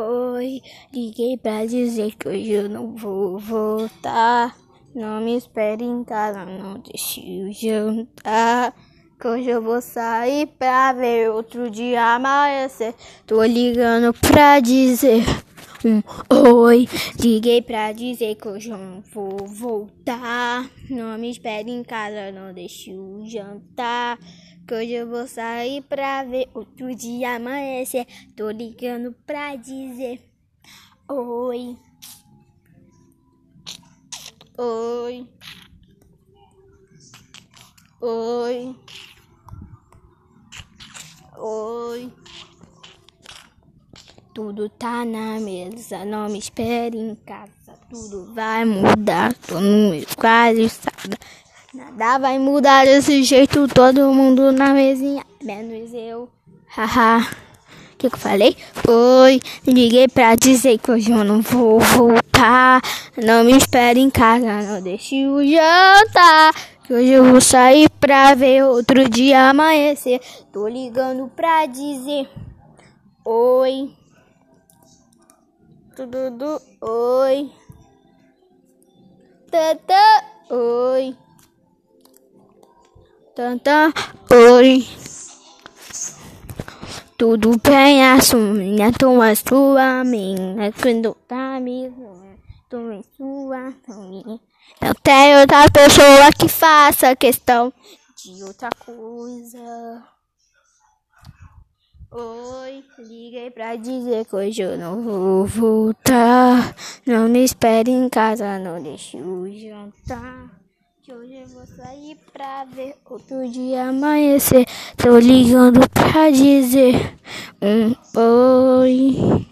Oi, liguei pra dizer que hoje eu não vou voltar. Não me espere em casa, não deixe eu jantar. Que hoje eu vou sair pra ver outro dia amanhecer. Tô ligando pra dizer um oi. Liguei pra dizer que hoje eu não vou voltar. Não me espere em casa, não deixe eu jantar. Que hoje eu vou sair pra ver outro dia amanhecer. Tô ligando pra dizer oi. Oi. Oi. Oi. Tudo tá na mesa, não me espere em casa. Tudo vai mudar, tô no meu sábado. Nada vai mudar desse jeito, todo mundo na mesinha, menos eu. Haha. O que, que eu falei? Oi, liguei pra dizer que hoje eu não vou voltar. Não me espere em casa, não deixe o jantar. Que hoje eu vou sair pra ver outro dia amanhecer. Tô ligando pra dizer oi. Tudo, oi. Tata, oi. Tanta oi. Tudo bem, assumia tua sua minha quando tá me tô em sua minha. Não tem outra pessoa que faça questão de outra coisa. Oi, liguei pra dizer que hoje eu não vou voltar. Não me espere em casa, não deixe o jantar. Que hoje eu vou sair pra ver outro dia amanhecer. Tô ligando pra dizer um oi.